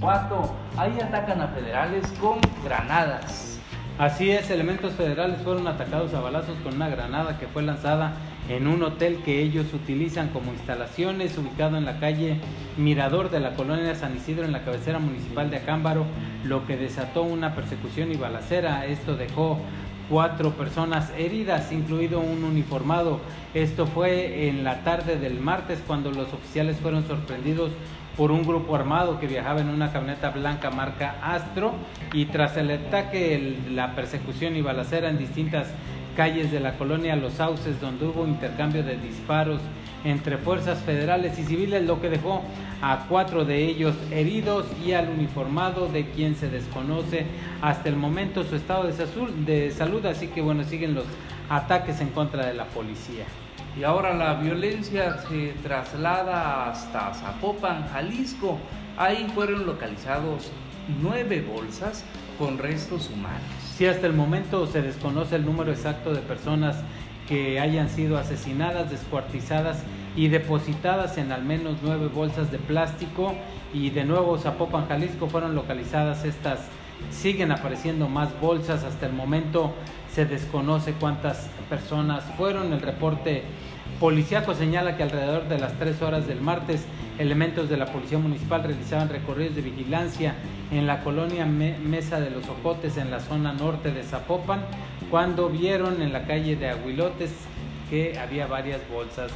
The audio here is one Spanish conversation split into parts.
Guato, ahí atacan a federales con granadas. Así es, elementos federales fueron atacados a balazos con una granada que fue lanzada en un hotel que ellos utilizan como instalaciones, ubicado en la calle Mirador de la colonia San Isidro, en la cabecera municipal de Acámbaro, lo que desató una persecución y balacera. Esto dejó cuatro personas heridas, incluido un uniformado. Esto fue en la tarde del martes cuando los oficiales fueron sorprendidos por un grupo armado que viajaba en una camioneta blanca marca Astro y tras el ataque, la persecución y balacera en distintas calles de la colonia Los Sauces, donde hubo intercambio de disparos entre fuerzas federales y civiles, lo que dejó a cuatro de ellos heridos y al uniformado de quien se desconoce hasta el momento su estado de salud, así que bueno, siguen los ataques en contra de la policía. Y ahora la violencia se traslada hasta Zapopan, Jalisco. Ahí fueron localizados nueve bolsas con restos humanos. Sí, hasta el momento se desconoce el número exacto de personas que hayan sido asesinadas, descuartizadas y depositadas en al menos nueve bolsas de plástico. Y de nuevo, Zapopan, Jalisco, fueron localizadas estas. Siguen apareciendo más bolsas. Hasta el momento se desconoce cuántas personas fueron. El reporte Policiaco señala que alrededor de las 3 horas del martes, elementos de la Policía Municipal realizaban recorridos de vigilancia en la colonia Mesa de los Ojotes, en la zona norte de Zapopan, cuando vieron en la calle de Aguilotes que había varias bolsas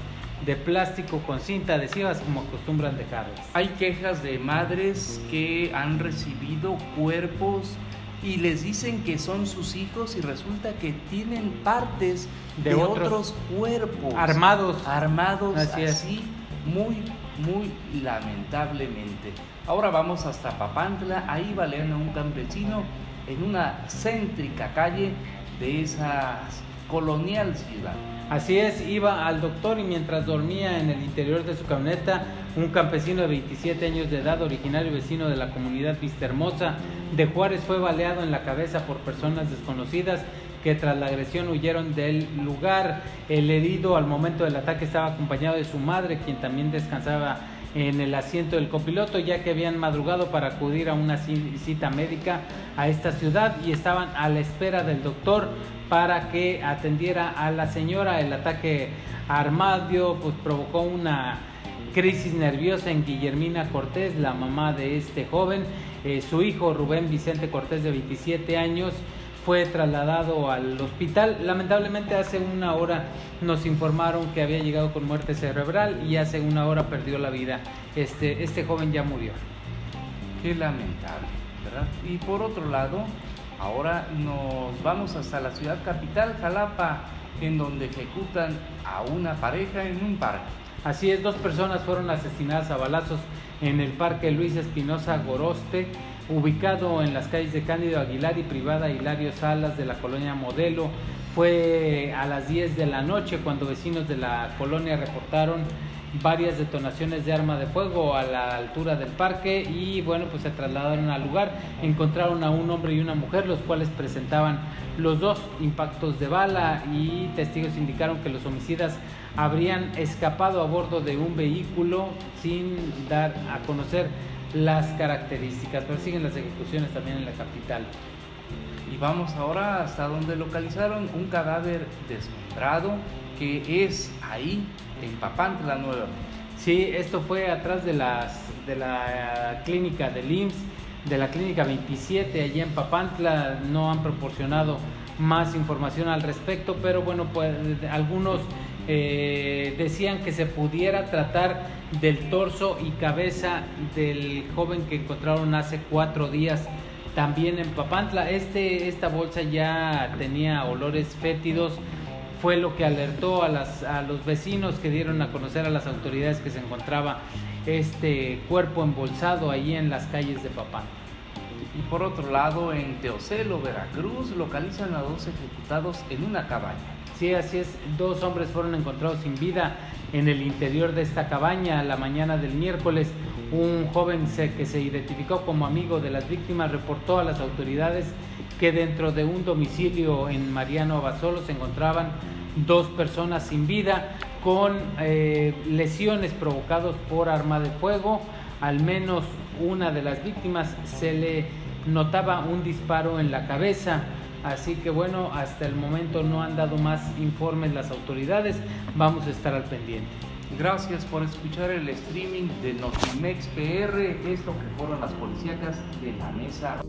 de plástico con cinta adhesivas como acostumbran dejarlas. Hay quejas de madres que han recibido cuerpos y les dicen que son sus hijos y resulta que tienen partes de, otros, cuerpos armados. armados así, muy muy lamentablemente. Ahora vamos hasta Papantla ahí balean a un campesino en una céntrica calle de esa colonial ciudad Así es, iba al doctor y mientras dormía en el interior de su camioneta, un campesino de 27 años de edad, originario vecino de la comunidad Vista Hermosa de Juárez, fue baleado en la cabeza por personas desconocidas que tras la agresión huyeron del lugar. El herido al momento del ataque estaba acompañado de su madre, quien también descansaba en el asiento del copiloto, ya que habían madrugado para acudir a una cita médica a esta ciudad y estaban a la espera del doctor para que atendiera a la señora. El ataque armado pues, provocó una crisis nerviosa en Guillermina Cortés, la mamá de este joven. Eh, su hijo Rubén Vicente Cortés, de 27 años, fue trasladado al hospital. Lamentablemente hace una hora nos informaron que había llegado con muerte cerebral y hace una hora perdió la vida. Este, este joven ya murió. Qué lamentable, ¿verdad? Y por otro lado, Ahora nos vamos hasta la ciudad capital, Jalapa, en donde ejecutan a una pareja en un parque. Así es, dos personas fueron asesinadas a balazos en el Parque Luis Espinosa Goroste, ubicado en las calles de Cándido Aguilar y Privada Hilario Salas de la colonia Modelo. Fue a las 10 de la noche cuando vecinos de la colonia reportaron varias detonaciones de arma de fuego a la altura del parque y bueno pues se trasladaron al lugar encontraron a un hombre y una mujer los cuales presentaban los dos impactos de bala y testigos indicaron que los homicidas habrían escapado a bordo de un vehículo sin dar a conocer las características pero siguen las ejecuciones también en la capital y vamos ahora hasta donde localizaron un cadáver desmembrado que es ahí en Papantla nuevamente. Sí, esto fue atrás de, las, de la clínica del IMSS, de la clínica 27 allí en Papantla. No han proporcionado más información al respecto, pero bueno, pues algunos eh, decían que se pudiera tratar del torso y cabeza del joven que encontraron hace cuatro días también en Papantla. Este, esta bolsa ya tenía olores fétidos fue lo que alertó a, a los vecinos que dieron a conocer a las autoridades que se encontraba este cuerpo embolsado ahí en las calles de Papán. Y por otro lado, en Teocelo, Veracruz, localizan a dos ejecutados en una cabaña. Sí, así es. Dos hombres fueron encontrados sin vida en el interior de esta cabaña la mañana del miércoles. Un joven que se identificó como amigo de las víctimas reportó a las autoridades que dentro de un domicilio en Mariano Abasolo se encontraban dos personas sin vida. con eh, lesiones provocadas por arma de fuego. Al menos una de las víctimas se le notaba un disparo en la cabeza. Así que bueno, hasta el momento no han dado más informes las autoridades. Vamos a estar al pendiente. Gracias por escuchar el streaming de Notimex PR. Esto que fueron las policíacas de la mesa.